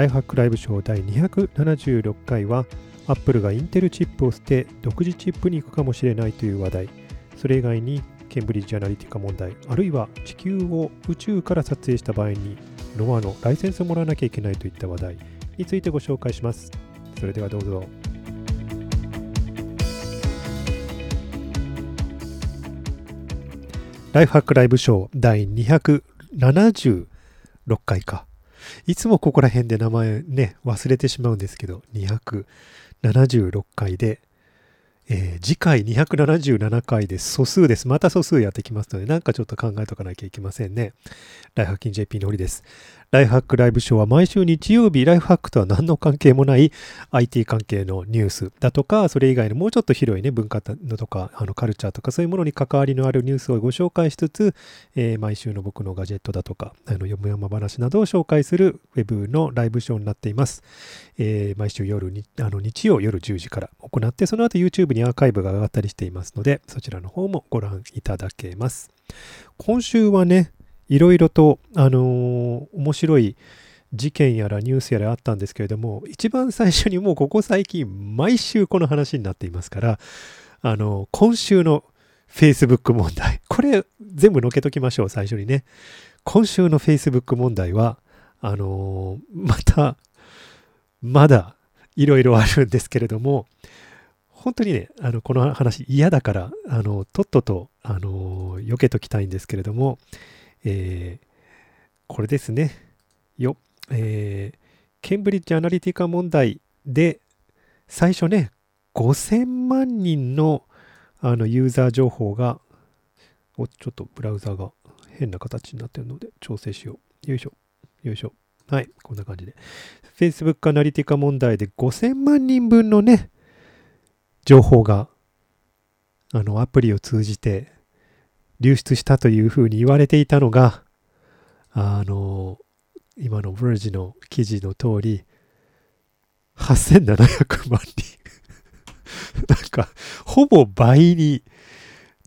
ライフハックライブショー第276回は、アップルがインテルチップを捨て、独自チップに行くかもしれないという話題、それ以外にケンブリッジアナリティカ問題、あるいは地球を宇宙から撮影した場合に、ノアのライセンスをもらわなきゃいけないといった話題についてご紹介します。それではどうぞ。ライフハックライブショー第276回か。いつもここら辺で名前ね、忘れてしまうんですけど、276回で、えー、次回277回で素数です。また素数やってきますので、なんかちょっと考えとかなきゃいけませんね。ライフハッキン JP のりです。ライフハックライブショーは毎週日曜日、ライフハックとは何の関係もない IT 関係のニュースだとか、それ以外のもうちょっと広いね、文化のとか、あのカルチャーとか、そういうものに関わりのあるニュースをご紹介しつつ、えー、毎週の僕のガジェットだとか、あの、よもやま話などを紹介するウェブのライブショーになっています。えー、毎週夜に、あの、日曜夜10時から行って、その後 YouTube にアーカイブが上がったりしていますので、そちらの方もご覧いただけます。今週はね、いろいろと、あのー、面白い、事件やらニュースやらあったんですけれども、一番最初にもうここ最近毎週この話になっていますから、あの、今週の Facebook 問題、これ全部のけときましょう、最初にね。今週の Facebook 問題は、あのまた、まだいろいろあるんですけれども、本当にね、あの、この話嫌だから、あの、とっとと、あの避けときたいんですけれども、えー、これですね。よ。えー、ケンブリッジアナリティカ問題で最初ね5000万人のあのユーザー情報がおちょっとブラウザが変な形になってるので調整しよう。よいしょ。よいしょ。はい。こんな感じで。Facebook アナリティカ問題で5000万人分のね情報があのアプリを通じて流出したというふうに言われていたのがあの今のブルジの記事の通り、8700万人 なんか、ほぼ倍に、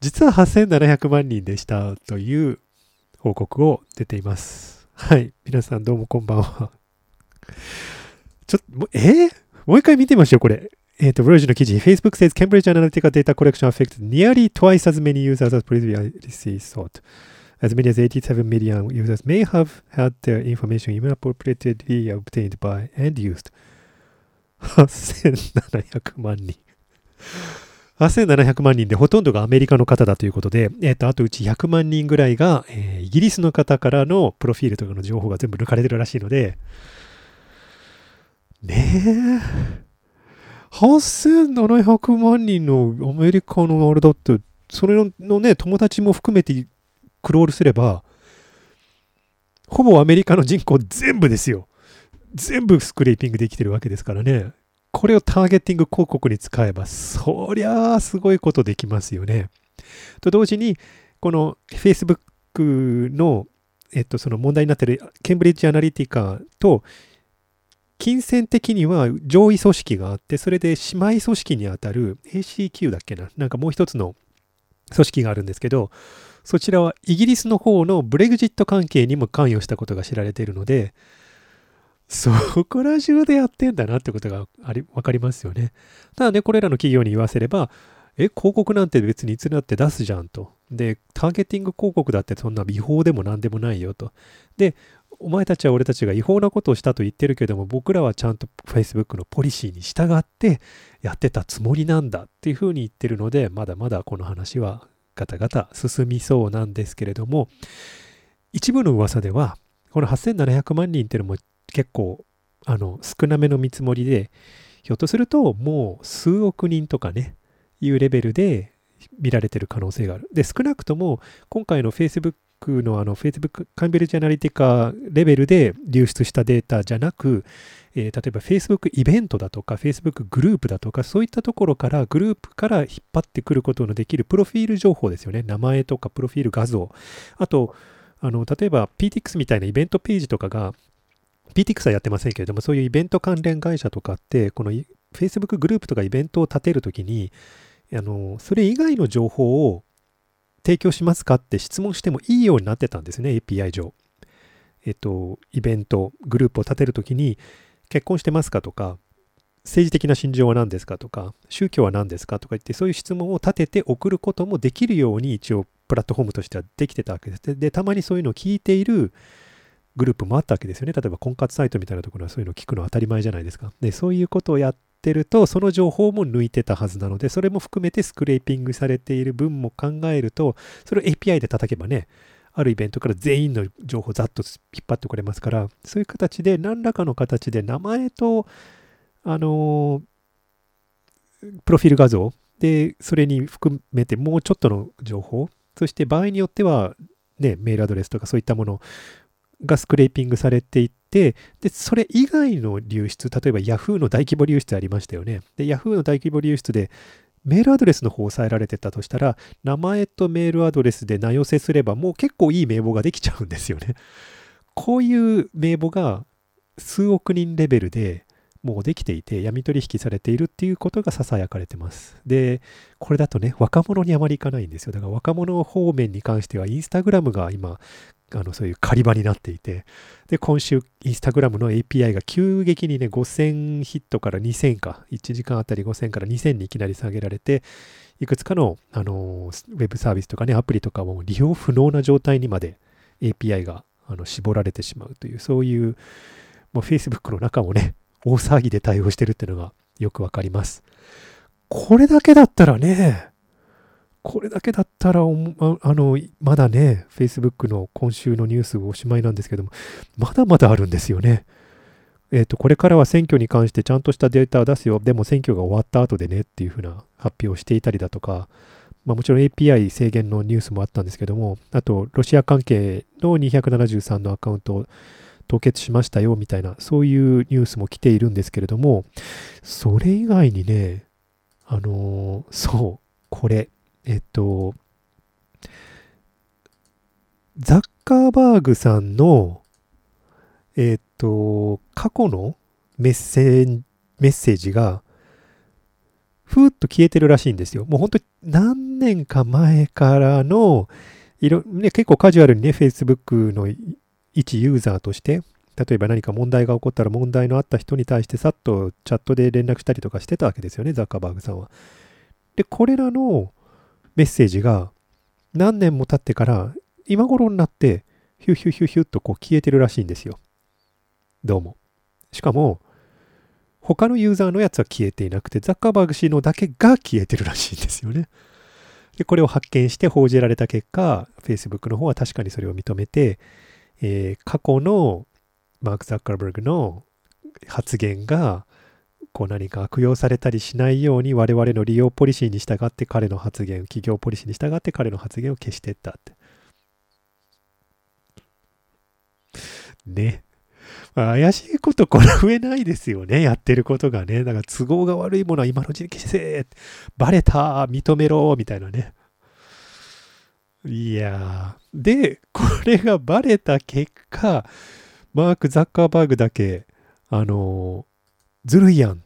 実は8700万人でしたという報告を出ています。はい。皆さんどうもこんばんは。ちょっと、えー、もう一回見てみましょう、これ。えっ、ー、と、ブルジの記事。Facebook says Cambridge Analytica data collection affected nearly twice as many users as previously thought. as many as 87 million users may have had their information inappropriately obtained by and used. 8700万人。8700万人でほとんどがアメリカの方だということで、えっ、ー、と、あとうち100万人ぐらいが、えー、イギリスの方からのプロフィールとかの情報が全部抜かれてるらしいので、ねえ。8700万人のアメリカのあれだって、それのね、友達も含めてクロールすれば、ほぼアメリカの人口全部ですよ。全部スクレーピングできてるわけですからね。これをターゲティング広告に使えば、そりゃあすごいことできますよね。と同時に、この Facebook の、えっと、その問題になってるケンブリッジアナリティカと、金銭的には上位組織があって、それで姉妹組織にあたる ACQ だっけな、なんかもう一つの組織があるんですけど、そちらはイギリスの方のブレグジット関係にも関与したことが知られているので、そこら中でやってんだなってことがあり、わかりますよね。ただね、これらの企業に言わせれば、え、広告なんて別にいつだって出すじゃんと。で、ターゲティング広告だってそんな違法でも何でもないよと。で、お前たちは俺たちが違法なことをしたと言ってるけども、僕らはちゃんと Facebook のポリシーに従ってやってたつもりなんだっていうふうに言ってるので、まだまだこの話はガタガタ進みそうなんですけれども、一部の噂では、この8700万人っていうのも結構あの少なめの見積もりで、ひょっとするともう数億人とかね、いうレベルで見られてる可能性がある。で、少なくとも今回の Facebook のあの Facebook カンベルジアナリティカレベルで流出したデータじゃなく、えー、例えば Facebook イベントだとか Facebook グループだとかそういったところからグループから引っ張ってくることのできるプロフィール情報ですよね。名前とかプロフィール画像。あと、あの例えば PTX みたいなイベントページとかが PTX はやってませんけれどもそういうイベント関連会社とかってこの Facebook グループとかイベントを立てるときにあのそれ以外の情報を提供しますかって質問してもいいようになってたんですね API 上。えっと、イベント、グループを立てるときに、結婚してますかとか、政治的な信条は何ですかとか、宗教は何ですかとか言って、そういう質問を立てて送ることもできるように一応プラットフォームとしてはできてたわけです。で、たまにそういうのを聞いているグループもあったわけですよね。例えば婚活サイトみたいなところはそういうのを聞くのは当たり前じゃないですか。で、そういうことをやってると、その情報も抜いてたはずなので、それも含めてスクレーピングされている分も考えると、それを API で叩けばね、あるイベントから全員の情報をざっと引っ張ってくれますから、そういう形で何らかの形で名前とあのプロフィール画像で、それに含めてもうちょっとの情報、そして場合によっては、ね、メールアドレスとかそういったものがスクレーピングされていて、で、それ以外の流出、例えば Yahoo の大規模流出ありましたよね。で、Yahoo の大規模流出で、メールアドレスの方を抑えられてたとしたら、名前とメールアドレスで名寄せすれば、もう結構いい名簿ができちゃうんですよね。こういう名簿が数億人レベルでもうできていて闇取引されているっていうことが囁かれてます。で、これだとね、若者にあまりいかないんですよ。だから若者方面に関してはインスタグラムが今、あのそういう狩り場になっていて、で、今週インスタグラムの API が急激にね、5000ヒットから2000か、1時間あたり5000から2000にいきなり下げられて、いくつかの、あのウェブサービスとかね、アプリとかも利用不能な状態にまで API があの絞られてしまうという、そういう、もう Facebook の中もね、大騒ぎで対応してるっていうのがよくわかります。これだけだったらね、これだけだったら、あの、まだね、Facebook の今週のニュースおしまいなんですけども、まだまだあるんですよね。えっ、ー、と、これからは選挙に関してちゃんとしたデータを出すよ。でも選挙が終わった後でねっていうふうな発表をしていたりだとか、まあ、もちろん API 制限のニュースもあったんですけども、あと、ロシア関係の273のアカウント凍結しましたよみたいな、そういうニュースも来ているんですけれども、それ以外にね、あのー、そう、これ、えっと、ザッカーバーグさんの、えっと、過去のメッセメッセージが、ふーっと消えてるらしいんですよ。もう本当に何年か前からの、いろね、結構カジュアルにね、Facebook の一ユーザーとして、例えば何か問題が起こったら問題のあった人に対してさっとチャットで連絡したりとかしてたわけですよね、ザッカーバーグさんは。で、これらのメッセージが何年も経ってから今頃になってヒュヒュヒュヒュッとこう消えてるらしいんですよ。どうも。しかも、他のユーザーのやつは消えていなくて、ザッカーバーグ氏のだけが消えてるらしいんですよね。で、これを発見して報じられた結果、Facebook の方は確かにそれを認めて、えー、過去のマーク・ザッカーバーグの発言がこう何か悪用されたりしないように我々の利用ポリシーに従って彼の発言、企業ポリシーに従って彼の発言を消していったって。ね。まあ、怪しいことこれ上ないですよね。やってることがね。だから都合が悪いものは今のうちに消せバレた認めろみたいなね。いやで、これがバレた結果、マーク・ザッカーバーグだけ、あのー、ずるいやん。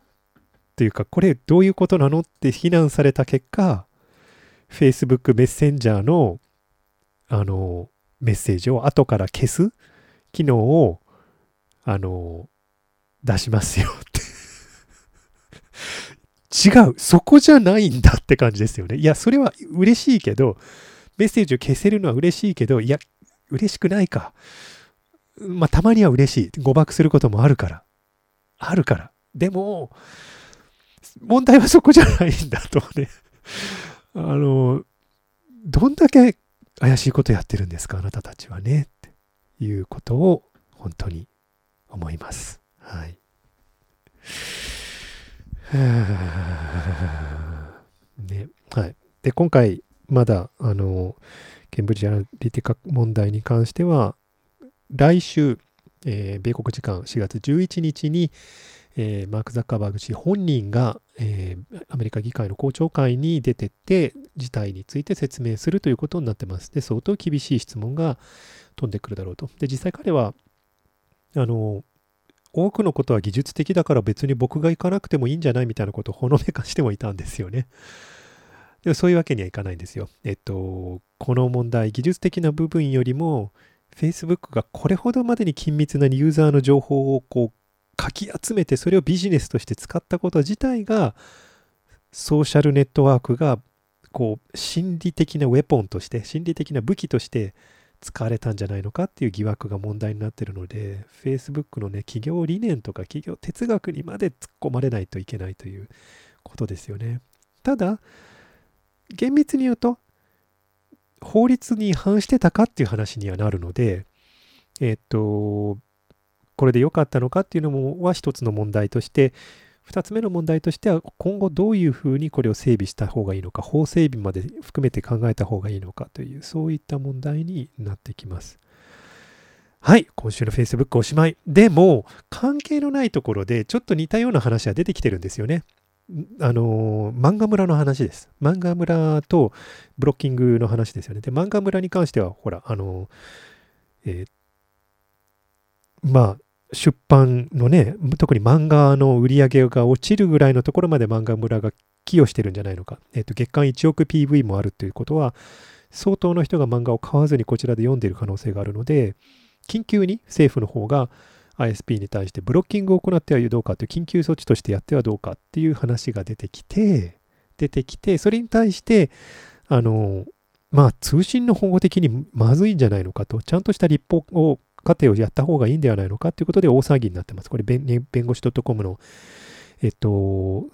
ていうか、これどういうことなのって非難された結果、Facebook メッセンジャーの、あの、メッセージを後から消す機能を、あの、出しますよって 違う。そこじゃないんだって感じですよね。いや、それは嬉しいけど、メッセージを消せるのは嬉しいけど、いや、嬉しくないか。まあ、たまには嬉しい。誤爆することもあるから。あるから。でも、問題はそこじゃないんだとね。あの、どんだけ怪しいことやってるんですか、あなたたちはね。っていうことを本当に思います。はい。ね、はい。で、今回、まだ、あの、ケンブリッジアナリティカ問題に関しては、来週、えー、米国時間4月11日に、えー、マーク・ザッカーバーグ氏本人が、えー、アメリカ議会の公聴会に出てって、事態について説明するということになってます。で、相当厳しい質問が飛んでくるだろうと。で、実際彼は、あの、多くのことは技術的だから別に僕が行かなくてもいいんじゃないみたいなことをほのめかしてもいたんですよね。でもそういうわけにはいかないんですよ。えっと、この問題、技術的な部分よりも、Facebook がこれほどまでに緊密なユーザーの情報をこうかき集めてそれをビジネスとして使ったこと自体がソーシャルネットワークがこう心理的なウェポンとして心理的な武器として使われたんじゃないのかっていう疑惑が問題になってるので Facebook のね企業理念とか企業哲学にまで突っ込まれないといけないということですよね。ただ厳密に言うと法律に違反してたかっていう話にはなるのでえっとこれで良かったのかっていうのもは一つの問題として2つ目の問題としては今後どういうふうにこれを整備した方がいいのか法整備まで含めて考えた方がいいのかというそういった問題になってきます。はい今週の Facebook おしまい。でも関係のないところでちょっと似たような話は出てきてるんですよね。あの漫画村の話です。漫画村とブロッキングの話ですよね。で漫画村に関してはほらあのえー、まあ出版のね、特に漫画の売り上げが落ちるぐらいのところまで漫画村が寄与してるんじゃないのか。えっ、と、月間1億 PV もあるということは、相当の人が漫画を買わずにこちらで読んでいる可能性があるので、緊急に政府の方が ISP に対してブロッキングを行ってはどうかという緊急措置としてやってはどうかっていう話が出てきて、出てきて、それに対して、あの、まあ通信の保護的にまずいんじゃないのかと、ちゃんとした立法を過程をやった方がいいんではないのかということで大騒ぎになってます。これ、弁護士 .com の、えっと、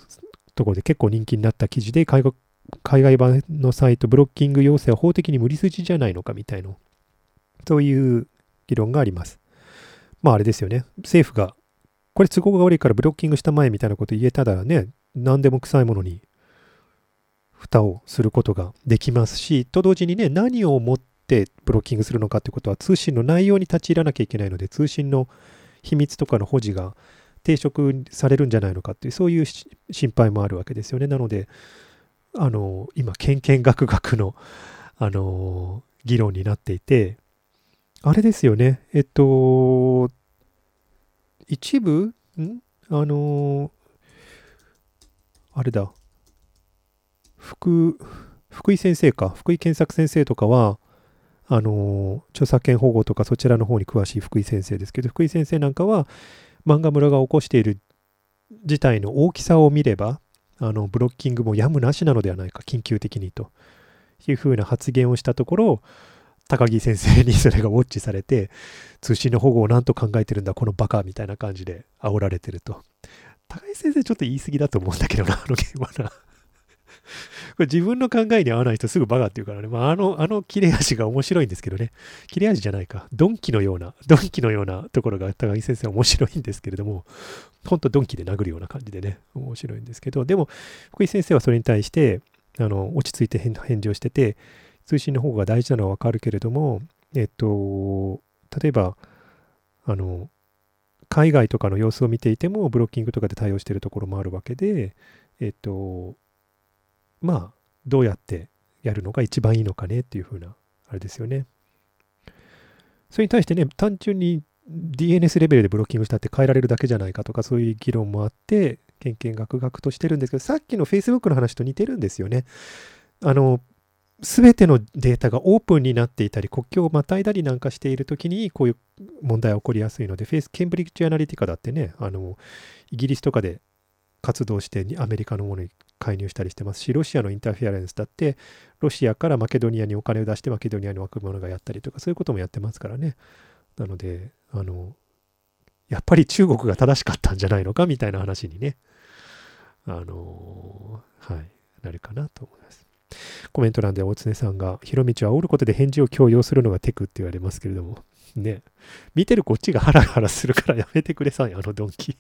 ところで結構人気になった記事で、海外海外版のサイト、ブロッキング要請は法的に無理筋じゃないのかみたいな、そういう議論があります。まああれですよね。政府が、これ都合が悪いからブロッキングしたまえみたいなこと言えたらね、何でも臭いものに蓋をすることができますし、と同時にね、何をもってってブロッキングするのかってことは通信の内容に立ち入らなきゃいけないので通信の秘密とかの保持が抵触されるんじゃないのかっていうそういう心配もあるわけですよね。なのであの今けんけんがくがくのあの議論になっていてあれですよね。えっと一部ん？あのあれだ。福福井先生か。福井健作先生とかはあの著作権保護とかそちらの方に詳しい福井先生ですけど福井先生なんかは漫画村が起こしている事態の大きさを見ればあのブロッキングもやむなしなのではないか緊急的にと。いうふうな発言をしたところ高木先生にそれがウォッチされて通信の保護を何と考えてるんだこのバカみたいな感じで煽られてると。高木先生ちょっと言い過ぎだと思うんだけどなあの現場な。れ自分の考えに合わない人すぐバカって言うからね。まあ、あの、あの切れ味が面白いんですけどね。切れ味じゃないか。ドンキのような、ドンキのようなところが高木先生は面白いんですけれども、ほんとドンキで殴るような感じでね、面白いんですけど、でも、福井先生はそれに対して、あの、落ち着いて返事をしてて、通信の方が大事なのはわかるけれども、えっと、例えば、あの、海外とかの様子を見ていても、ブロッキングとかで対応しているところもあるわけで、えっと、まあ、どうやってやるのが一番いいのかねっていうふうな、あれですよね。それに対してね、単純に DNS レベルでブロッキングしたって変えられるだけじゃないかとか、そういう議論もあって、けんけんがくがくとしてるんですけど、さっきの Facebook の話と似てるんですよね。あの、すべてのデータがオープンになっていたり、国境をまたいだりなんかしているときに、こういう問題が起こりやすいので、フェイス、ケンブリッジアナリティカだってね、あの、イギリスとかで活動してアメリカのものに介入したりしてますし、ロシアのインターフェアレンスだって、ロシアからマケドニアにお金を出してマケドニアに若者がやったりとか、そういうこともやってますからね。なので、あの、やっぱり中国が正しかったんじゃないのかみたいな話にね、あの、はい、なるかなと思います。コメント欄で大常さんが、ひろみちは煽ることで返事を強要するのがテクって言われますけれども、ね、見てるこっちがハラハラするからやめてくれさい、あのドンキ。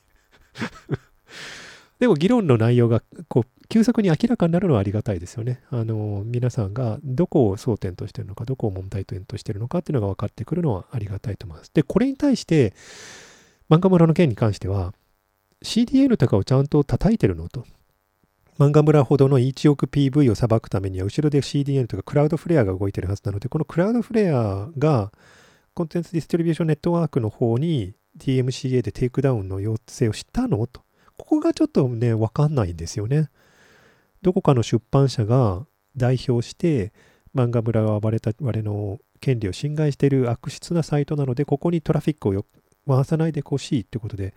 でも議論の内容がこう急速に明らかになるのはありがたいですよね。あの皆さんがどこを争点としてるのか、どこを問題点としてるのかっていうのが分かってくるのはありがたいと思います。で、これに対して、漫画村の件に関しては、CDN とかをちゃんと叩いてるのと。漫画村ほどの1億 PV を裁くためには、後ろで CDN とかクラウドフレアが動いてるはずなので、このクラウドフレアがコンテンツディストリビューションネットワークの方に DMCA でテイクダウンの要請をしたのと。ここがちょっとね、わかんないんですよね。どこかの出版社が代表して、漫画村は我の権利を侵害している悪質なサイトなので、ここにトラフィックを回さないでほしいってことで、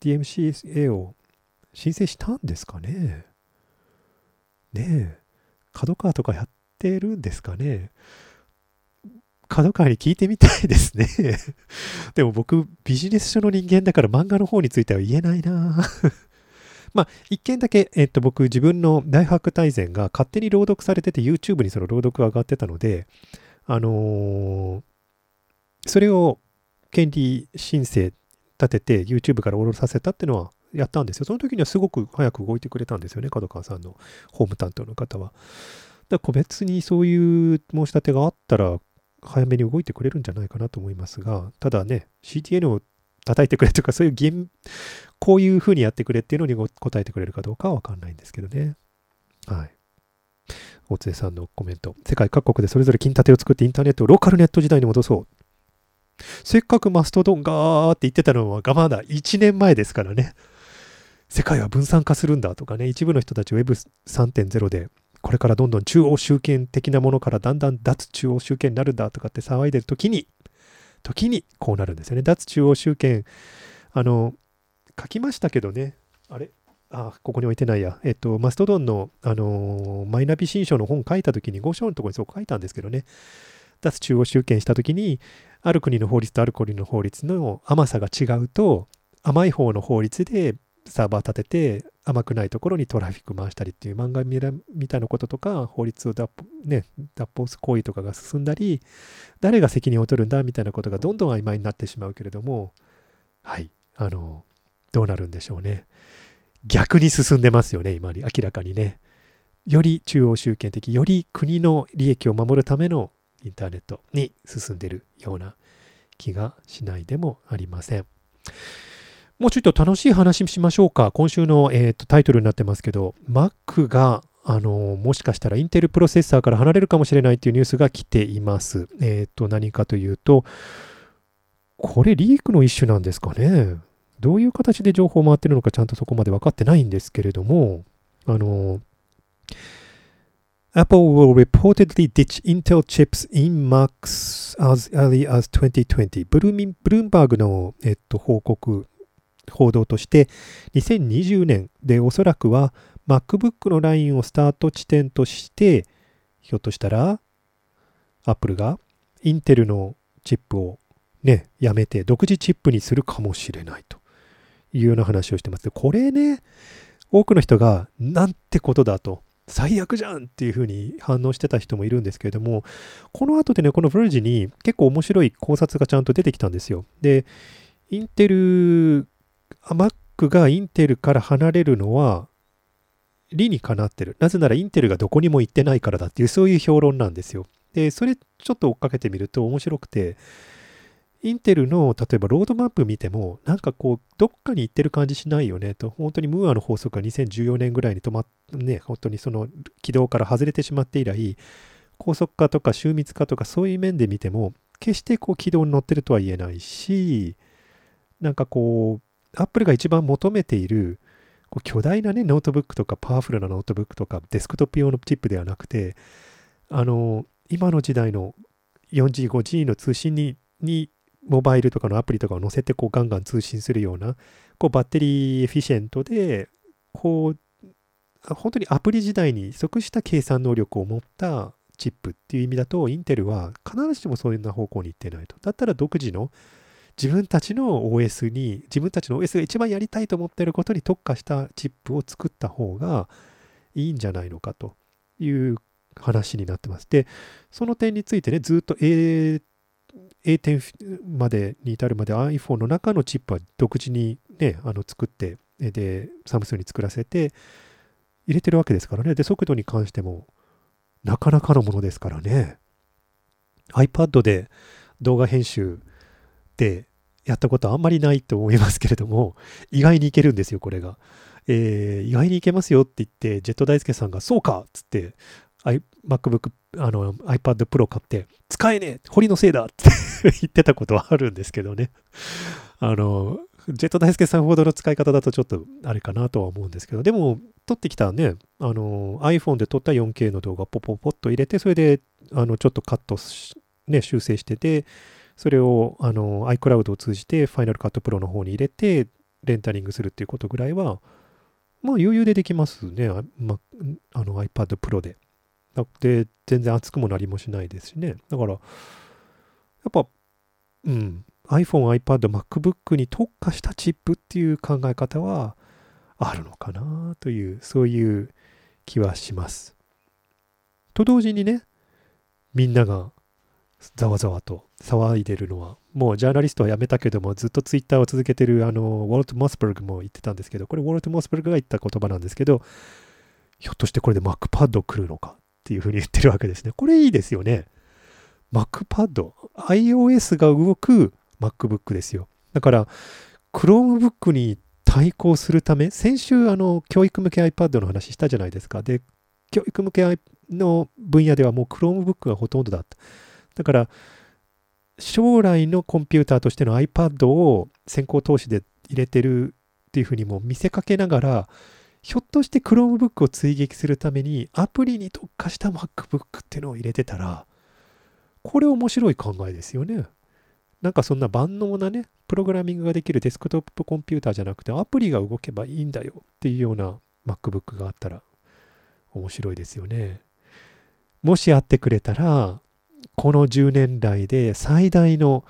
DMCA を申請したんですかね。ねえ、角川とかやってるんですかね。角川に聞いてみたいですね でも僕、ビジネス書の人間だから漫画の方については言えないな まあ、一件だけ、えっと、僕、自分の大白大全が勝手に朗読されてて、YouTube にその朗読が上がってたので、あのー、それを権利申請立てて YouTube から下ろさせたっていうのはやったんですよ。その時にはすごく早く動いてくれたんですよね、角川さんのホーム担当の方は。だから個別にそういう申し立てがあったら、早めに動いてくれるんじゃないかなと思いますが、ただね、CTN を叩いてくれとか、そういう現、こういうふうにやってくれっていうのに答えてくれるかどうかはわかんないんですけどね。はい。大津さんのコメント。世界各国でそれぞれ金立てを作ってインターネットをローカルネット時代に戻そう。せっかくマストドンがーって言ってたのはまだ1年前ですからね。世界は分散化するんだとかね、一部の人たち Web3.0 でこれからどんどん中央集権的なものからだんだん脱中央集権になるんだとかって騒いでる時に、時にこうなるんですよね。脱中央集権、あの、書きましたけどね、あれ？あ、ここに置いてないや。えっと、マストドンの、あのマイナビ新書の本書いた時に、5章のところにそう書いたんですけどね、脱中央集権した時に、ある国の法律とある国の法律の甘さが違うと、甘い方の法律でサーバー立てて甘くないところにトラフィック回したりっていう漫画みたいなこととか法律を脱,、ね、脱法す行為とかが進んだり誰が責任を取るんだみたいなことがどんどん曖昧になってしまうけれどもはいあのどうなるんでしょうね逆に進んでますよね今に明らかにねより中央集権的より国の利益を守るためのインターネットに進んでるような気がしないでもありません。もうちょっと楽しい話しましょうか。今週の、えーと、タイトルになってますけど、Mac があのもしかしたらインテルプロセッサーから離れるかもしれないというニュースが来ています。えっ、ー、と、何かというと、これリークの一種なんですかね。どういう形で情報回ってるのかちゃんとそこまで分かってないんですけれども、あの、Apple will reportedly ditch Intel chips in Macs as early as 2020. ブルーブルームバーグの、えっと、報告報道として2020年でおそらくは MacBook のラインをスタート地点としてひょっとしたら Apple がインテルのチップをねやめて独自チップにするかもしれないというような話をしてます。これね多くの人がなんてことだと最悪じゃんっていうふうに反応してた人もいるんですけれどもこの後でねこの Verge に結構面白い考察がちゃんと出てきたんですよ。でインテル Mac がインテルから離れるのは理にかなってる。なぜならインテルがどこにも行ってないからだっていうそういう評論なんですよ。で、それちょっと追っかけてみると面白くて、インテルの例えばロードマップ見てもなんかこうどっかに行ってる感じしないよねと本当にムーアの法則が2014年ぐらいに止まっね本当にその軌道から外れてしまって以来高速化とか周密化とかそういう面で見ても決してこう軌道に乗ってるとは言えないしなんかこうアップルが一番求めている巨大なね、ノートブックとかパワフルなノートブックとかデスクトップ用のチップではなくて、あの、今の時代の 4G、5G の通信ににモバイルとかのアプリとかを載せてこうガンガン通信するようなこう battery efficient でこう本当にアプリ時代に即した計算能力を持ったチップっていう意味だとインテルは必ずしもそういうな方向に行ってないと。だったら独自の自分たちの OS に、自分たちの OS が一番やりたいと思っていることに特化したチップを作った方がいいんじゃないのかという話になってます。で、その点についてね、ずっと A A10 までに至るまで iPhone の中のチップは独自にね、あの作って、で、サムスンに作らせて入れてるわけですからね。で、速度に関してもなかなかのものですからね。iPad で動画編集ってやったことあんまりないと思いますけれども、意外にいけるんですよ、これが。えー、意外にいけますよって言って、ジェット大輔さんが、そうかっつって、MacBook、あの iPad Pro 買って、使えねえ堀のせいだって 言ってたことはあるんですけどね。あの、ジェット大輔さんほどの使い方だとちょっとあれかなとは思うんですけど、でも、撮ってきたね、あの、iPhone で撮った 4K の動画ポポポッと入れて、それで、あの、ちょっとカットね、修正してて、それを、あの、iCloud を通じて Final Cut Pro の方に入れて、レンタリングするっていうことぐらいは、まあ余裕でできますね。まあの iPad Pro で。で、全然熱くもなりもしないですしね。だから、やっぱ、うん、iPhone、iPad、MacBook に特化したチップっていう考え方はあるのかなという、そういう気はします。と同時にね、みんながざわざわと騒いでるのは、もうジャーナリストは辞めたけども、ずっとツイッターを続けてるあの、ウォルト・モスバルグも言ってたんですけど、これウォルト・モスバルグが言った言葉なんですけど、ひょっとしてこれで MacPad 来るのかっていうふうに言ってるわけですね。これいいですよね。MacPad、iOS が動く MacBook ですよ。だから、Chromebook に対抗するため、先週、あの、教育向け iPad の話したじゃないですか。で、教育向けの分野ではもう Chromebook がほとんどだった。だから、将来のコンピューターとしての iPad を先行投資で入れてるっていうふうにも見せかけながら、ひょっとして Chromebook を追撃するためにアプリに特化した MacBook っていうのを入れてたら、これ面白い考えですよね。なんかそんな万能なね、プログラミングができるデスクトップコンピューターじゃなくてアプリが動けばいいんだよっていうような MacBook があったら面白いですよね。もしあってくれたら、この10年来で最大の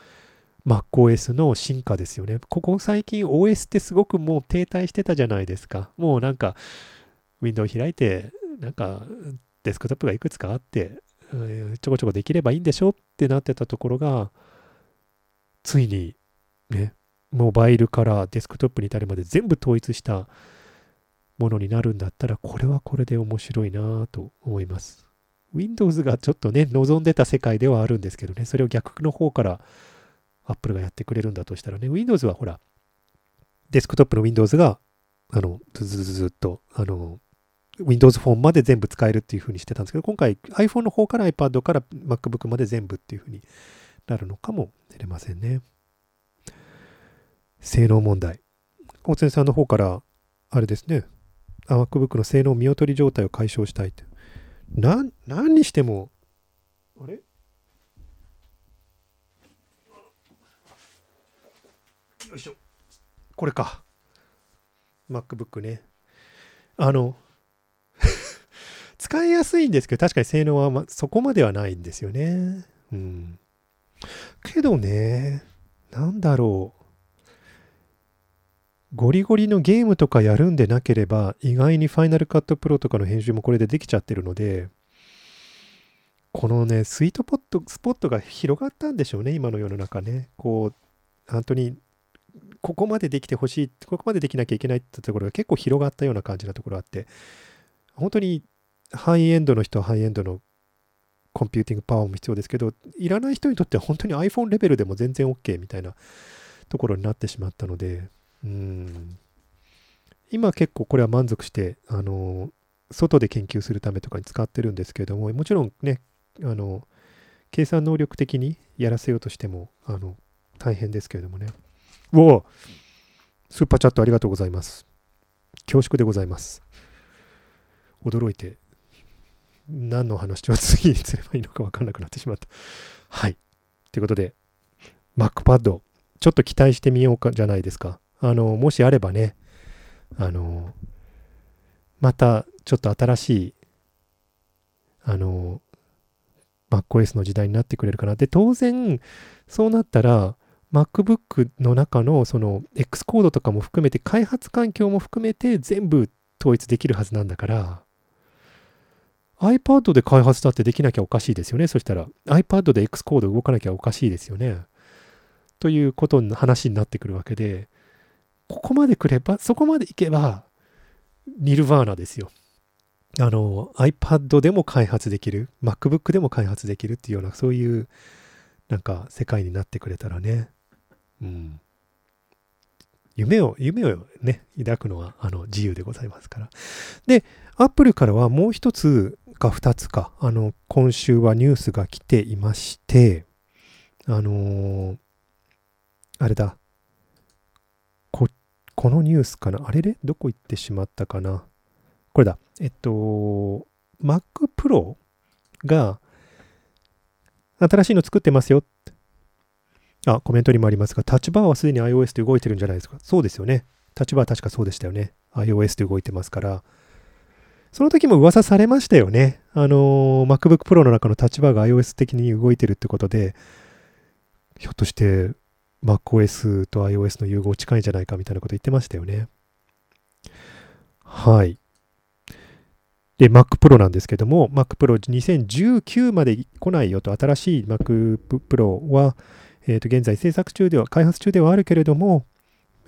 MacOS の進化ですよね。ここ最近 OS ってすごくもう停滞してたじゃないですか。もうなんか、ウィンドウ開いて、なんかデスクトップがいくつかあって、ちょこちょこできればいいんでしょってなってたところが、ついにね、モバイルからデスクトップに至るまで全部統一したものになるんだったら、これはこれで面白いなと思います。Windows がちょっとね、望んでた世界ではあるんですけどね、それを逆の方から Apple がやってくれるんだとしたらね、Windows はほら、デスクトップの Windows が、あの、ずずずずっと、あの、Windows Phone まで全部使えるっていう風にしてたんですけど、今回 iPhone の方から iPad から MacBook まで全部っていう風になるのかもしれませんね。性能問題。大津さんの方から、あれですね、MacBook の性能見劣り状態を解消したいって。な、何にしても、あれ？よいしょ。これか。MacBook ね。あの、使いやすいんですけど、確かに性能は、ま、そこまではないんですよね。うん。けどね、なんだろう。ゴリゴリのゲームとかやるんでなければ、意外にファイナルカットプロとかの編集もこれでできちゃってるので、このね、スイートポット、スポットが広がったんでしょうね、今の世の中ね。こう、本当にここまでできてほしい、ここまでできなきゃいけないってところが結構広がったような感じなところあって、本当にハイエンドの人はハイエンドのコンピューティングパワーも必要ですけど、いらない人にとっては本当に iPhone レベルでも全然 OK みたいなところになってしまったので、うん。今結構これは満足して、あの、外で研究するためとかに使ってるんですけれども、もちろんね、あの、計算能力的にやらせようとしても、あの、大変ですけれどもね。おスーパーチャットありがとうございます。恐縮でございます。驚いて、何の話を次にすればいいのか分からなくなってしまった。はい。ということで、MacPad、ちょっと期待してみようかじゃないですか。あの、もしあればね、あの、またちょっと新しい、あの、MacOS の時代になってくれるかな。で、当然、そうなったら、MacBook の中のその X コードとかも含めて開発環境も含めて全部統一できるはずなんだから iPad で開発だってできなきゃおかしいですよね。そしたら iPad で X コード動かなきゃおかしいですよね。ということの話になってくるわけでここまで来ればそこまでいけばニルバーナですよ。あの iPad でも開発できる MacBook でも開発できるっていうようなそういうなんか世界になってくれたらねうん、夢を、夢をね、抱くのはあの自由でございますから。で、アップルからはもう一つか2つか、あの、今週はニュースが来ていまして、あのー、あれだ、こ、のニュースかな？あれ？れ？どこ行ってしまったかな？これだ。えっと、Mac Pro が新しいの作ってますよ。あ、コメントにもありますが、タッチバーはすでに iOS で動いてるんじゃないですか？そうですよね。タッチバー確かそうでしたよね。iOS で動いてますから。その時も噂されましたよね。あの、MacBook Pro の中のタッチバーが iOS 的に動いてるってことで、ひょっとして MacOS と iOS の融合近いんじゃないかみたいなこと言ってましたよね。はい。で、Mac Pro なんですけども、Mac Pro 2019まで来ないよと、新しい Mac Pro は、えー、と現在制作中では、開発中ではあるけれども、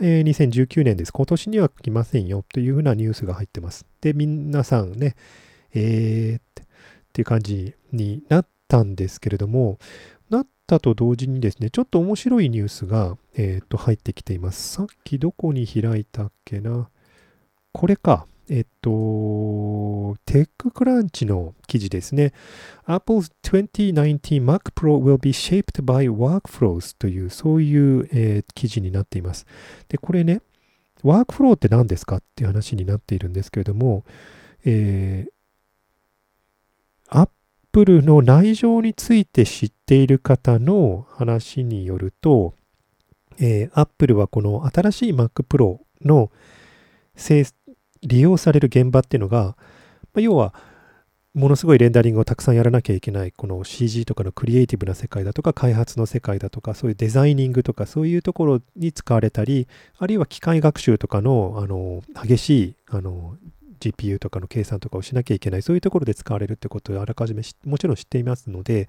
えー、2019年です。今年には来ませんよというふうなニュースが入ってます。で、皆さんね、えー、っていう感じになったんですけれども、たと同時にですね、ちょっと面白いニュースが、えー、と入ってきています。さっきどこに開いたっけな。これか。えっと、テッククランチの記事ですね。Apple's 2019 Mac Pro will be shaped by workflows という、そういう、えー、記事になっています。で、これね、ワークフローって何ですかっていう話になっているんですけれども、えー、Apple の内情について知っている方の話によると、えー、Apple はこの新しい Mac Pro の利用される現場っていうのが、まあ、要は、ものすごいレンダリングをたくさんやらなきゃいけない、この CG とかのクリエイティブな世界だとか、開発の世界だとか、そういうデザイニングとか、そういうところに使われたり、あるいは機械学習とかの、あの、激しい、あの、GPU とかの計算とかをしなきゃいけない、そういうところで使われるってことをあらかじめもちろん知っていますので、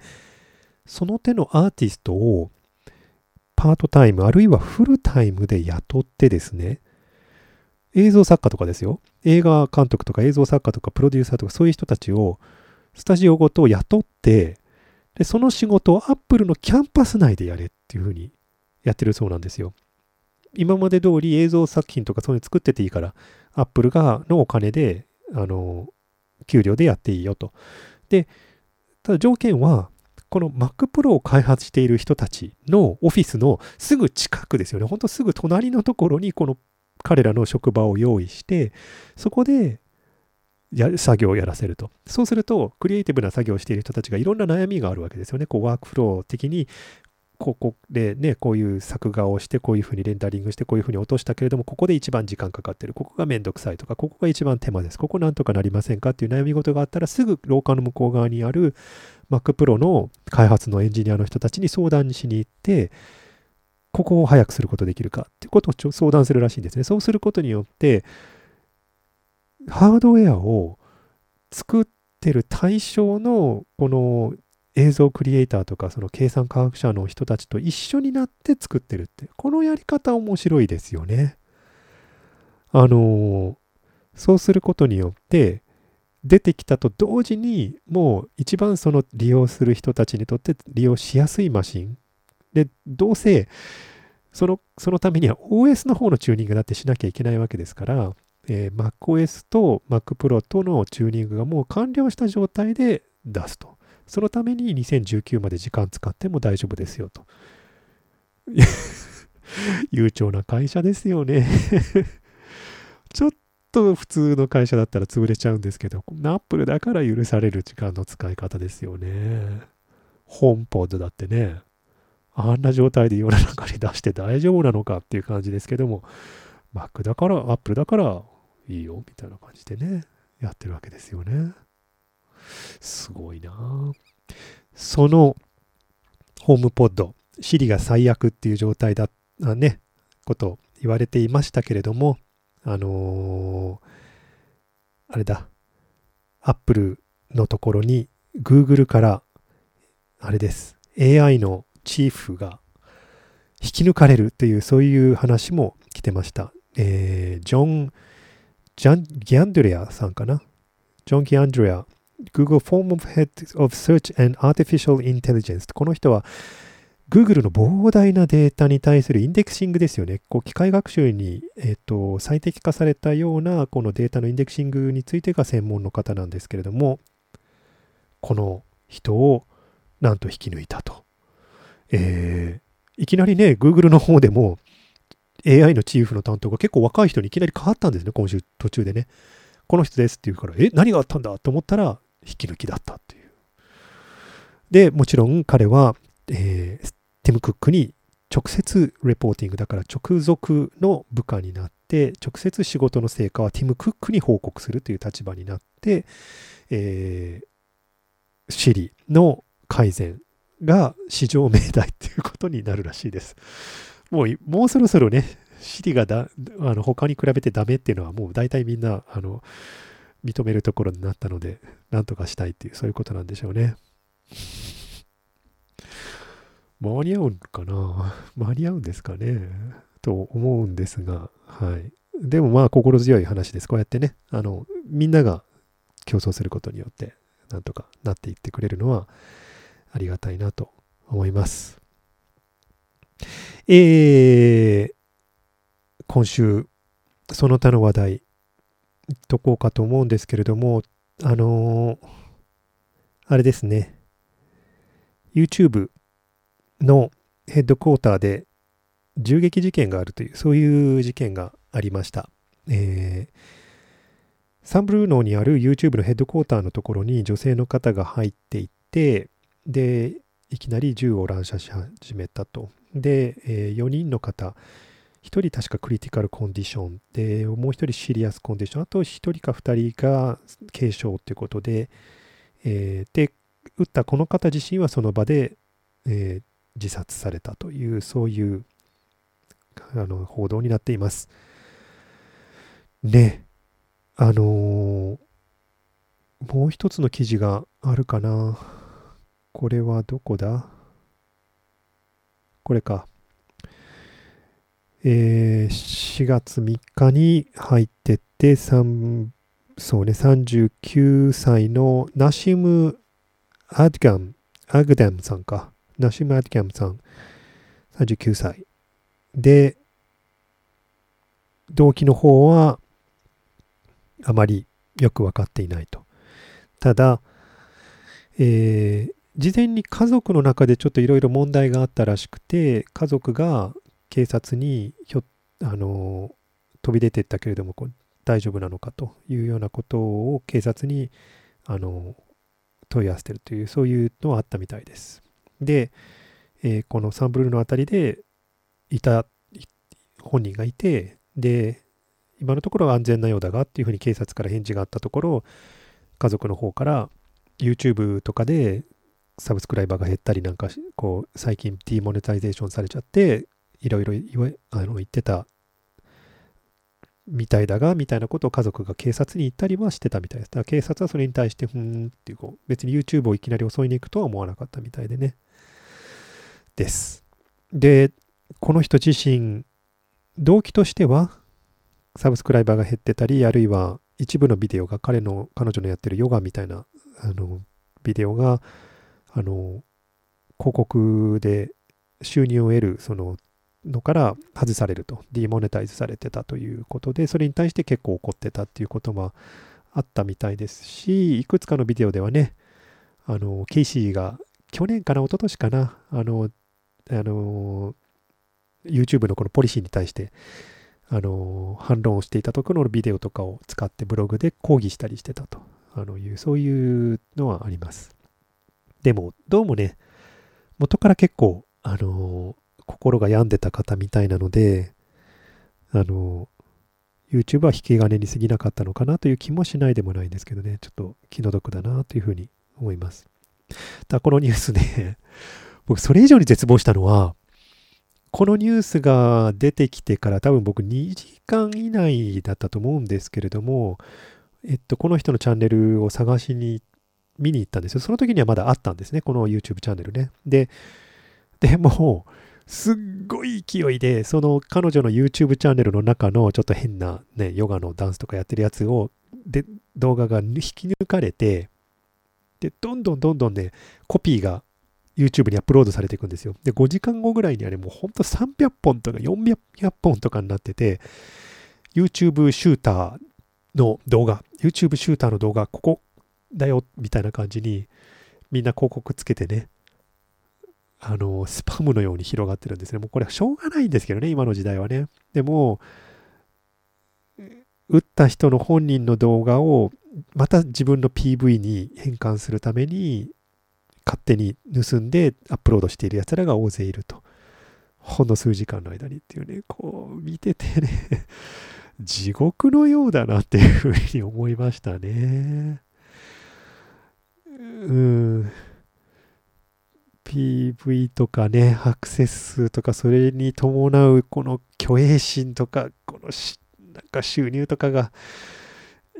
その手のアーティストをパートタイム、あるいはフルタイムで雇ってですね、映像作家とかですよ。映画監督とか映像作家とかプロデューサーとかそういう人たちをスタジオごと雇って、で、その仕事をアップルのキャンパス内でやれっていうふうにやってるそうなんですよ。今まで通り映像作品とかそういうの作ってていいから、アップルがのお金で、あの、給料でやっていいよと。で、ただ条件は、この Mac Pro を開発している人たちのオフィスのすぐ近くですよね。ほんとすぐ隣のところにこの彼らの職場を用意して、そこでや作業をやらせると。そうすると、クリエイティブな作業をしている人たちがいろんな悩みがあるわけですよね。こうワークフロー的に、ここでね、こういう作画をして、こういうふうにレンダリングして、こういうふうに落としたけれども、ここで一番時間かかってる。ここがめんどくさいとか、ここが一番手間です。ここなんとかなりませんかっていう悩み事があったら、すぐ廊下の向こう側にある Mac Pro の開発のエンジニアの人たちに相談しに行って、ここを早くすることできるかっていうことを相談するらしいんですね。そうすることによって、ハードウェアを作ってる対象のこの映像クリエイターとかその計算科学者の人たちと一緒になって作ってるって、このやり方面白いですよね。あの、そうすることによって、出てきたと同時にもう一番その利用する人たちにとって利用しやすいマシンで、どうせ、その、そのためには OS の方のチューニングだってしなきゃいけないわけですから、えー、MacOS と Mac Pro とのチューニングがもう完了した状態で出すと。そのために2019まで時間使っても大丈夫ですよと。悠長な会社ですよね ちょっと普通の会社だったら潰れちゃうんですけど、アップルだから許される時間の使い方ですよね。ホームポッドだってね、あんな状態で世の中に出して大丈夫なのかっていう感じですけども、Mac だから、Apple だからいいよみたいな感じでね、やってるわけですよね。すごいな。そのホームポッド、シリが最悪っていう状態だ、ね、こと言われていましたけれども、あのー、あれだ、Apple のところに Google から、あれです、AI のチーフが引き抜かれるという、そういう話も来てました。えー、ジョン、ジャン、ギャンドレアさんかな？ジョン・ギャンドレア、Google Form of Head of Search and Artificial Intelligence。この人は、Google の膨大なデータに対するインデクシングですよね。こう機械学習に、えーと、最適化されたようなこのデータのインデクシングについてが専門の方なんですけれども、この人をなんと引き抜いたと。えー、いきなりね、Google の方でも AI のチーフの担当が結構若い人にいきなり変わったんですね、今週途中でね。この人ですって言うから、え、何があったんだと思ったら、引き抜きだったっていう。で、もちろん彼は、えー、ティム・クックに直接レポーティングだから直属の部下になって直接仕事の成果はティム・クックに報告するという立場になって、えー、シリの改善が市場命題ということになるらしいです。もうもうそろそろね、シリがだあの他に比べてダメっていうのはもう大体みんなあの認めるところになったので、なんとかしたいっていう、そういうことなんでしょうね。間に合うかな？間に合うんですかね？と思うんですが、はい。でもまあ心強い話です。こうやってね、あの、みんなが競争することによって、なんとかなっていってくれるのはありがたいなと思います。えー、今週、その他の話題、とこうかと思うんですけれども、あのー、あれですね、YouTube のヘッドクォーターで銃撃事件があるという、そういう事件がありました。えー、サンブルーノーにある YouTube のヘッドクォーターのところに女性の方が入っていって、で、いきなり銃を乱射し始めたと。で、えー、4人の方、1人確かクリティカルコンディションで、もう1人シリアスコンディション、あと1人か2人が軽傷ということで、えー、で、撃ったこの方自身はその場で、えー、自殺されたという、そういうあの報道になっています。ね、あのー、もう一つの記事があるかな。これはどこだ？これか。えー、4月3日に入ってって3、そうね、39歳のナシム・アドガン、アグダムさんか。ナシム・アドガムさん、39歳。で、動機の方はあまりよく分かっていないと。ただ、えー、事前に家族の中でちょっといろいろ問題があったらしくて、家族が警察にひょあの飛び出てったけれども大丈夫なのかというようなことを警察にあの問い合わせてるというそういうのはあったみたいです。で、えー、このサンブルの辺りでいた本人がいてで今のところは安全なようだがっていうふうに警察から返事があったところ家族の方から YouTube とかでサブスクライバーが減ったりなんかこう最近ディーモネタイゼーションされちゃっていろいろあの言ってたみたいだがみたいなことを家族が警察に言ったりはしてたみたいです。だから警察はそれに対してふーんっていうこう別に YouTube をいきなり襲いに行くとは思わなかったみたいでね。です。で、この人自身動機としてはサブスクライバーが減ってたりあるいは一部のビデオが彼の彼女のやってるヨガみたいなあのビデオがあの広告で収入を得るそののから外されると、ディモネタイズされてたということで、それに対して結構怒ってたっていうこともあったみたいですし、いくつかのビデオではね、あの、ケイシーが去年かな、一昨年かな、あの、あの、YouTube のこのポリシーに対して、あの、反論をしていたところのビデオとかを使ってブログで抗議したりしてたとあのいう、そういうのはあります。でも、どうもね、元から結構、あの、心が病んでた方みたいなので、あの、YouTube は引き金に過ぎなかったのかなという気もしないでもないんですけどね、ちょっと気の毒だなというふうに思います。ただこのニュースね、僕それ以上に絶望したのは、このニュースが出てきてから多分僕2時間以内だったと思うんですけれども、えっと、この人のチャンネルを探しに見に行ったんですよ。その時にはまだあったんですね、この YouTube チャンネルね。で、でも、すっごい勢いで、その彼女の YouTube チャンネルの中のちょっと変なね、ヨガのダンスとかやってるやつを、で、動画が引き抜かれて、で、どんどんどんどんね、コピーが YouTube にアップロードされていくんですよ。で、5時間後ぐらいにはね、もうほんと300本とか400本とかになってて、YouTube シューターの動画、YouTube シューターの動画、ここだよみたいな感じにみんな広告つけてねあのスパムのように広がってるんですねもうこれはしょうがないんですけどね今の時代はねでも打った人の本人の動画をまた自分の PV に変換するために勝手に盗んでアップロードしている奴らが大勢いると。ほんの数時間の間にっていうね、こう見ててね 地獄のようだなっていうふうに思いましたね。うん。PV とかね、アクセス数とか、それに伴うこの虚栄心とか、このしなんか収入とかが、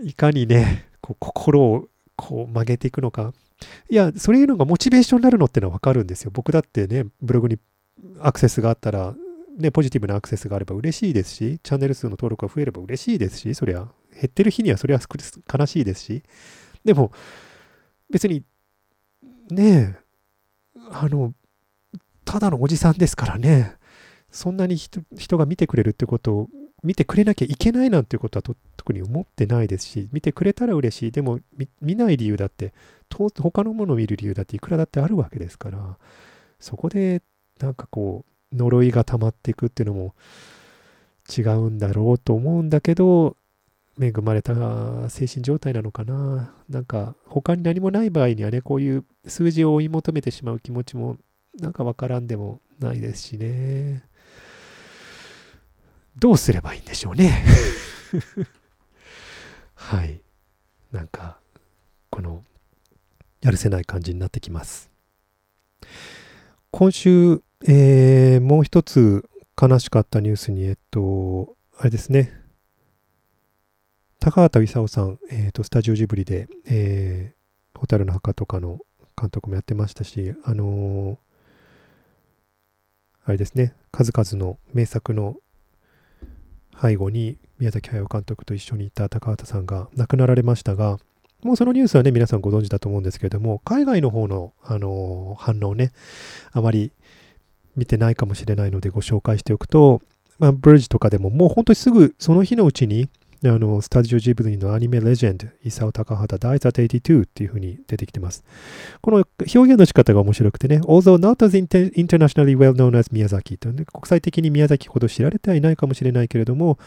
いかにね、こう心をこう曲げていくのか。いや、そういうのがモチベーションになるのってのはわかるんですよ。僕だってね、ブログにアクセスがあったら、ね、ポジティブなアクセスがあれば嬉しいですし、チャンネル数の登録が増えれば嬉しいですし、そりゃ、減ってる日にはそれは悲しいですし、でも、別に、ねえ、あの、ただのおじさんですからね、そんなに人が見てくれるってことを、見てくれなきゃいけないなんてことは特に思ってないですし、見てくれたら嬉しい。でも、見ない理由だって、他のものを見る理由だっていくらだってあるわけですから、そこでなんかこう呪いが溜まっていくっていうのも違うんだろうと思うんだけど恵まれた精神状態なのかな。なんか他に何もない場合にはねこういう数字を追い求めてしまう気持ちもなんかわからんでもないですしね。どうすればいいんでしょうね。はい。なんかこのやるせない感じになってきます。今週、えー、もう一つ悲しかったニュースに、えっと、あれですね、高畑勲さん、えーと、スタジオジブリで、えー、の墓とかの監督もやってましたし、あのー、あれですね、数々の名作の背後に宮崎駿監督と一緒にいた高畑さんが亡くなられましたが、もうそのニュースはね、皆さんご存知だと思うんですけれども、海外の方の、あの反応ね、あまり見てないかもしれないのでご紹介しておくと、まあ、ブリッジとかでももう本当にすぐその日のうちに、あの、スタジオジブリのアニメレジェンド、イサオ・タカハタ、ダイザ82っていう風に出てきてます。この表現の仕方が面白くてね、although not as internationally well known as 宮崎と、ね、国際的に宮崎ほど知られてはいないかもしれないけれども、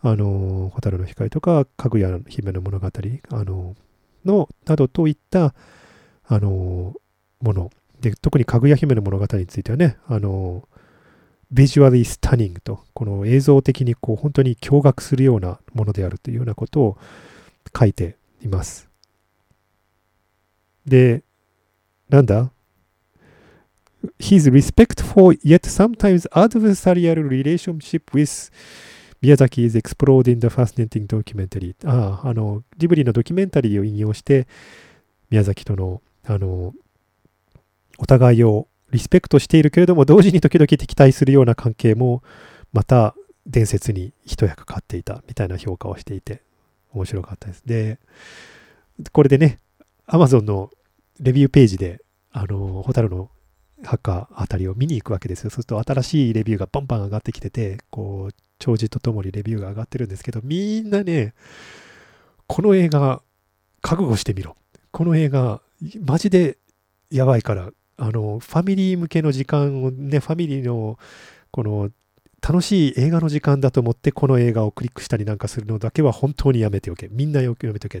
あの、蛍の光とか、かぐや姫の物語、あの、のなどといったあのもので特にかぐや姫の物語についてはねあのビジュアリースタニングとこの映像的にこう本当に驚愕するようなものであるというようなことを書いていますでなんだ His respectful yet sometimes adversarial relationship with 宮崎 is exploding the fascinating documentary ああ、あの、ジブリのドキュメンタリーを引用して、宮崎との、あの、お互いをリスペクトしているけれども、同時に時々敵対するような関係も、また伝説に一役買っていたみたいな評価をしていて、面白かったです。で、これでね、Amazon のレビューページで、あの、ホタルの墓あたりを見に行くわけですよ。そうすると新しいレビューがバンバン上がってきてて、こう、長寿とともにレビューが上がってるんですけど、みんなね、この映画、覚悟してみろ。この映画、マジでやばいから、あの、ファミリー向けの時間をね、ファミリーの、この、楽しい映画の時間だと思ってこの映画をクリックしたりなんかするのだけは本当にやめておけ。みんなよくやめておけ。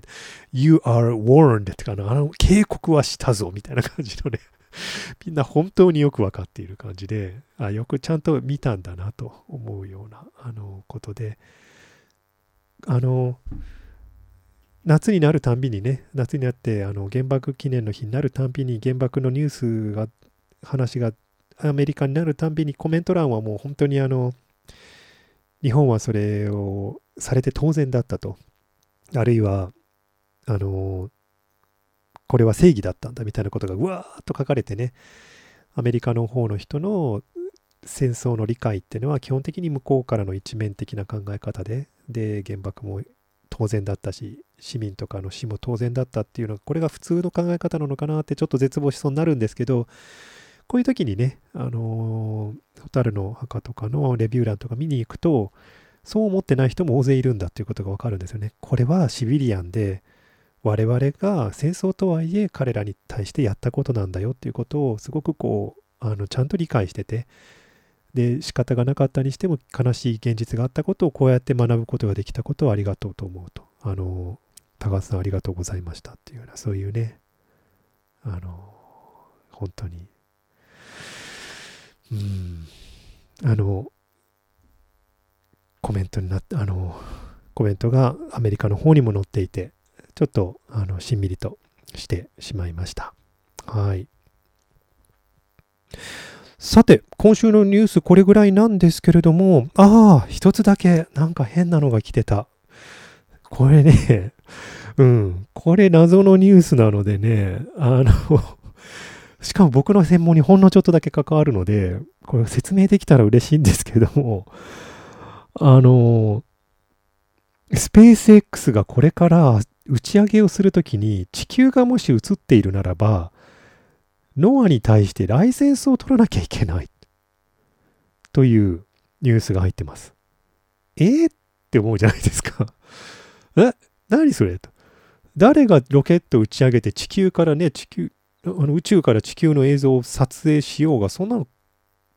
You are warned ってかな、あの、警告はしたぞみたいな感じのね みんな本当によくわかっている感じで、あ、よくちゃんと見たんだなと思うような、あの、ことで、あの、夏になるたんびにね、夏になってあの原爆記念の日になるたんびに原爆のニュースが、話がアメリカになるたんびにコメント欄はもう本当にあの、日本はそれをされて当然だったと。あるいは、あの、これは正義だったんだみたいなことがうわーっと書かれてね、アメリカの方の人の戦争の理解っていうのは基本的に向こうからの一面的な考え方で、で、原爆も当然だったし、市民とかの死も当然だったっていうのが、これが普通の考え方なのかなってちょっと絶望しそうになるんですけど、こういう時にね、あのー、ホタルの墓とかのレビュー欄とか見に行くと、そう思ってない人も大勢いるんだっていうことがわかるんですよね。これはシビリアンで、我々が戦争とはいえ彼らに対してやったことなんだよっていうことをすごくこうあのちゃんと理解しててで仕方がなかったにしても悲しい現実があったことをこうやって学ぶことができたことをありがとうと思うと。あの高橋さんありがとうございましたっていうようなそういうね。あの本当に。うん。あのコメントになってあのコメントがアメリカの方にも載っていてちょっとあのしんみりとしてしまいました。はい。さて、今週のニュースこれぐらいなんですけれども、ああ、一つだけなんか変なのが来てた。これね、うん、これ謎のニュースなのでね、あの しかも僕の専門にほんのちょっとだけ関わるので、これ説明できたら嬉しいんですけども、あの、スペース X がこれから打ち上げをするときに地球がもし映っているならば、ノアに対してライセンスを取らなきゃいけないというニュースが入ってます。えー、って思うじゃないですか。え？何それ？と。誰がロケット打ち上げて地球からね、地球、あの宇宙から地球の映像を撮影しようが、そんなの、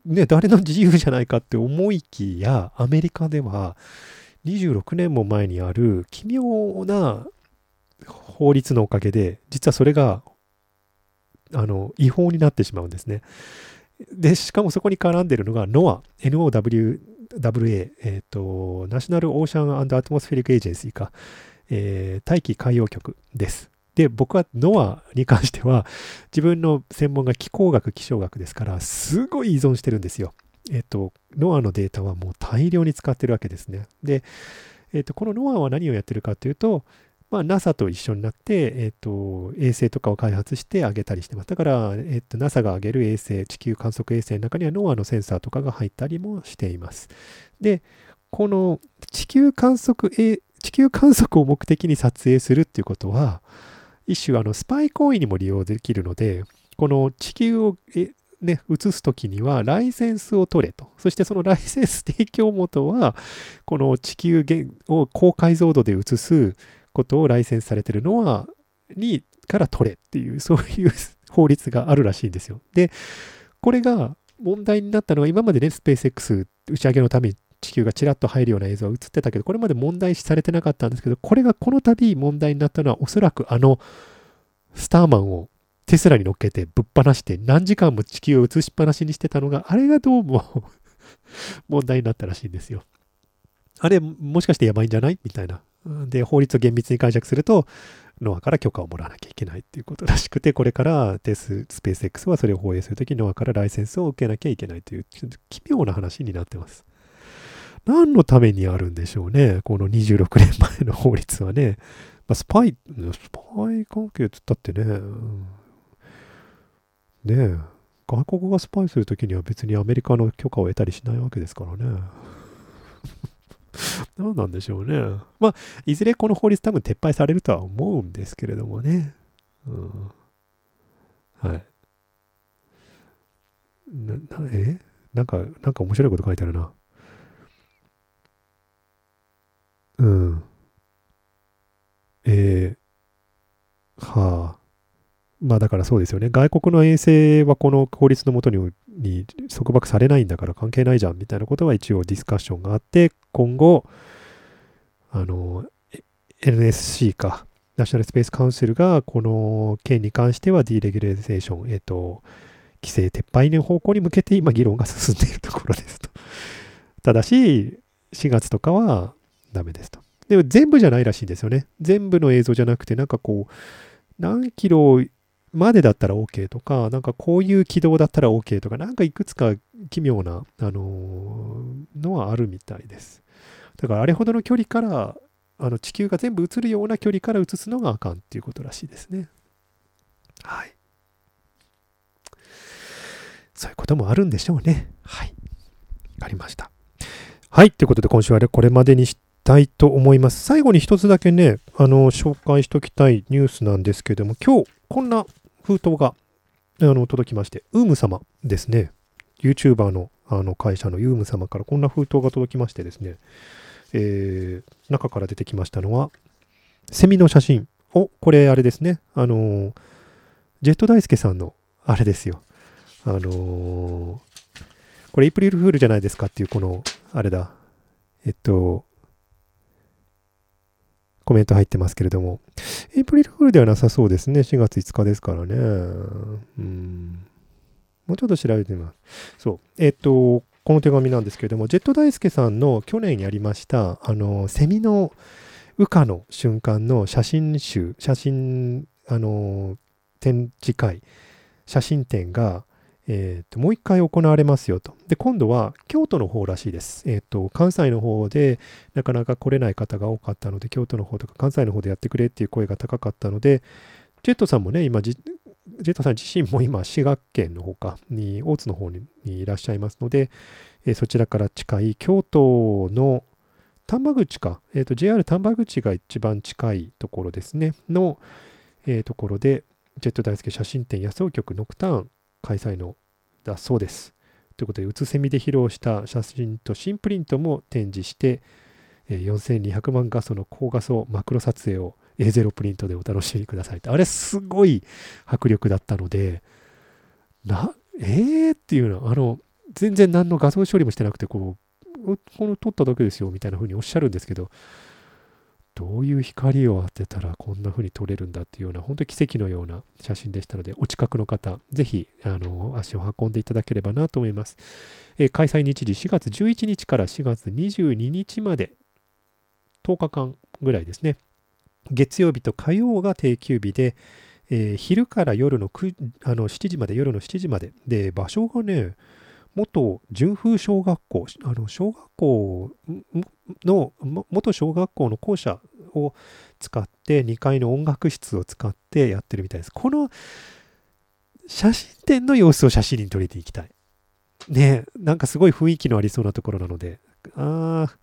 ね、誰の自由じゃないかって思いきや、アメリカでは26年も前にある奇妙な法律のおかげで、実はそれがあの違法になってしまうんですね。で、しかもそこに絡んでるのが NOAA、NOWA、えっ、ー、と、ナショナルオーシャンアトモスフェリックエージェンシーか、えー、大気海洋局です。で、僕は NOAA に関しては、自分の専門が気候学、気象学ですから、すごい依存してるんですよ。えっ、ー、と、NOAA のデータはもう大量に使ってるわけですね。で、えっ、ー、と、この NOAA は何をやってるかというと、まあ、NASA と一緒になって、えっ、と、衛星とかを開発してあげたりしてます。だから、えっ、と、NASA が上げる衛星、地球観測衛星の中には NOAA のセンサーとかが入ったりもしています。で、この地球観測、地球観測を目的に撮影するっていうことは、一種あのスパイ行為にも利用できるので、この地球をえね、移すときにはライセンスを取れと。そしてそのライセンス提供元は、この地球を高解像度で移すことをライセンスされてるのは、にから取れっていう、そういう法律があるらしいんですよ。で、これが問題になったのは、今までね、スペース X 打ち上げのために地球がちらっと入るような映像が映ってたけど、これまで問題視されてなかったんですけど、これがこの度問題になったのは、おそらくあの、スターマンをテスラに乗っけてぶっ放して何時間も地球を映しっぱなしにしてたのが、あれがどうも 問題になったらしいんですよ。あれ、もしかしてやばいんじゃない？みたいなで、法律を厳密に解釈すると、ノアから許可をもらわなきゃいけないっていうことらしくて、これからテス、スペース X はそれを放映するとき、ノアからライセンスを受けなきゃいけないという、ちょっと奇妙な話になってます。何のためにあるんでしょうね、この26年前の法律はね。まあ、スパイ、スパイ関係って言ったってね、ねえ、外国がスパイするときには別にアメリカの許可を得たりしないわけですからね。何なんでしょうね。まあ、いずれこの法律多分撤廃されるとは思うんですけれどもね。うん。はい。な、な、え？なんか、なんか面白いこと書いてあるな。うん。えー、はあ。まあだからそうですよね。外国の衛星はこの法律のもとにに束縛されないんだから関係ないじゃんみたいなことは一応ディスカッションがあって、今後、あの、NSC か、ナショナルスペースカウンシルがこの件に関してはディレギュレーション、えっ、と、規制撤廃の方向に向けて今議論が進んでいるところですと。ただし、4月とかはダメですと。でも全部じゃないらしいんですよね。全部の映像じゃなくて、なんかこう、何キロまでだったら OK とか、なんかこういう軌道だったら OK とか、なんかいくつか奇妙な、あのー、のはあるみたいです。だからあれほどの距離から、あの地球が全部映るような距離から映すのがあかんっていうことらしいですね。はい。そういうこともあるんでしょうね。はい。わかりました。はい。ということで今週はこれまでにしたいと思います。最後に一つだけね、あの、紹介しておきたいニュースなんですけども、今日こんな封筒があの届きまして、ウーム様ですね。YouTuber のあの会社のユーム様からこんな封筒が届きましてですね、えー、中から出てきましたのは、セミの写真、お、これあれですね。あのー、ジェット大輔さんの、あれですよ。あのー、これエイプリルフールじゃないですかっていう、この、あれだ。えっと、コメント入ってますけれども、エイプリルフールではなさそうですね。4月5日ですからね。うん。もうちょっと調べてみます。そう。えっと、この手紙なんですけれども、ジェット大輔さんの去年やりました、あの、セミの羽化の瞬間の写真集、写真、あの、展示会、写真展が、えーと、もう一回行われますよと。で、今度は京都の方らしいです。えっ、ー、と、関西の方でなかなか来れない方が多かったので、京都の方とか関西の方でやってくれっていう声が高かったので、ジェットさんもね、今ジェットさん自身も今、滋賀県の方かに、大津の方にいらっしゃいますので、えー、そちらから近い京都の丹波口か、えーと、JR 丹波口が一番近いところですね、の、えー、ところで、ジェット大輔写真展野草局ノクターン開催のだそうです。ということで、うつせみで披露した写真と新プリントも展示して、4200万画素の高画素マクロ撮影を A0 プリントでお楽しみくださいあれすごい迫力だったので、な、えー？っていうのは、あの、全然何の画像処理もしてなくて、こう、この撮っただけですよみたいな風におっしゃるんですけど、どういう光を当てたらこんな風に撮れるんだっていうような、本当に奇跡のような写真でしたので、お近くの方、ぜひ、あの、足を運んでいただければなと思います。えー、開催日時4月11日から4月22日まで、10日間ぐらいですね。月曜日と火曜が定休日で、えー、昼から夜のあの7時まで、夜の7時まで。で、場所がね、元純風小学校、あの小学校の、元小学校の校舎を使って、2階の音楽室を使ってやってるみたいです。この写真展の様子を写真に撮れていきたい。ねなんかすごい雰囲気のありそうなところなので、ああ、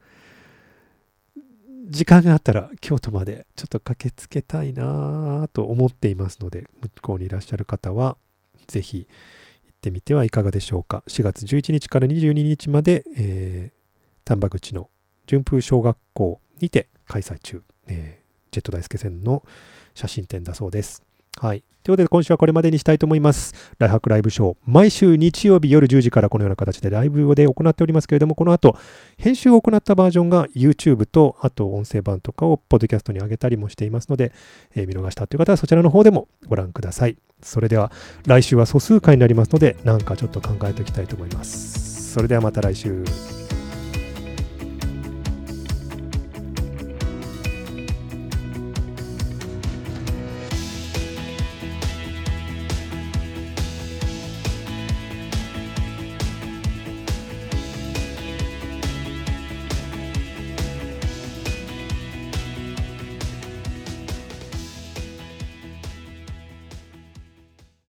時間があったら京都までちょっと駆けつけたいなと思っていますので、向こうにいらっしゃる方は、ぜひ行ってみてはいかがでしょうか。4月11日から22日まで、えー、丹波口の順風小学校にて開催中、えー、ジェット大輔線の写真展だそうです。はい。ということで今週はこれまでにしたいと思います。ライハクライブショー。毎週日曜日夜10時からこのような形でライブで行っておりますけれども、この後、編集を行ったバージョンが YouTube と、あと音声版とかをポッドキャストに上げたりもしていますので、えー、見逃したという方はそちらの方でもご覧ください。それでは来週は素数回になりますので、なんかちょっと考えておきたいと思います。それではまた来週。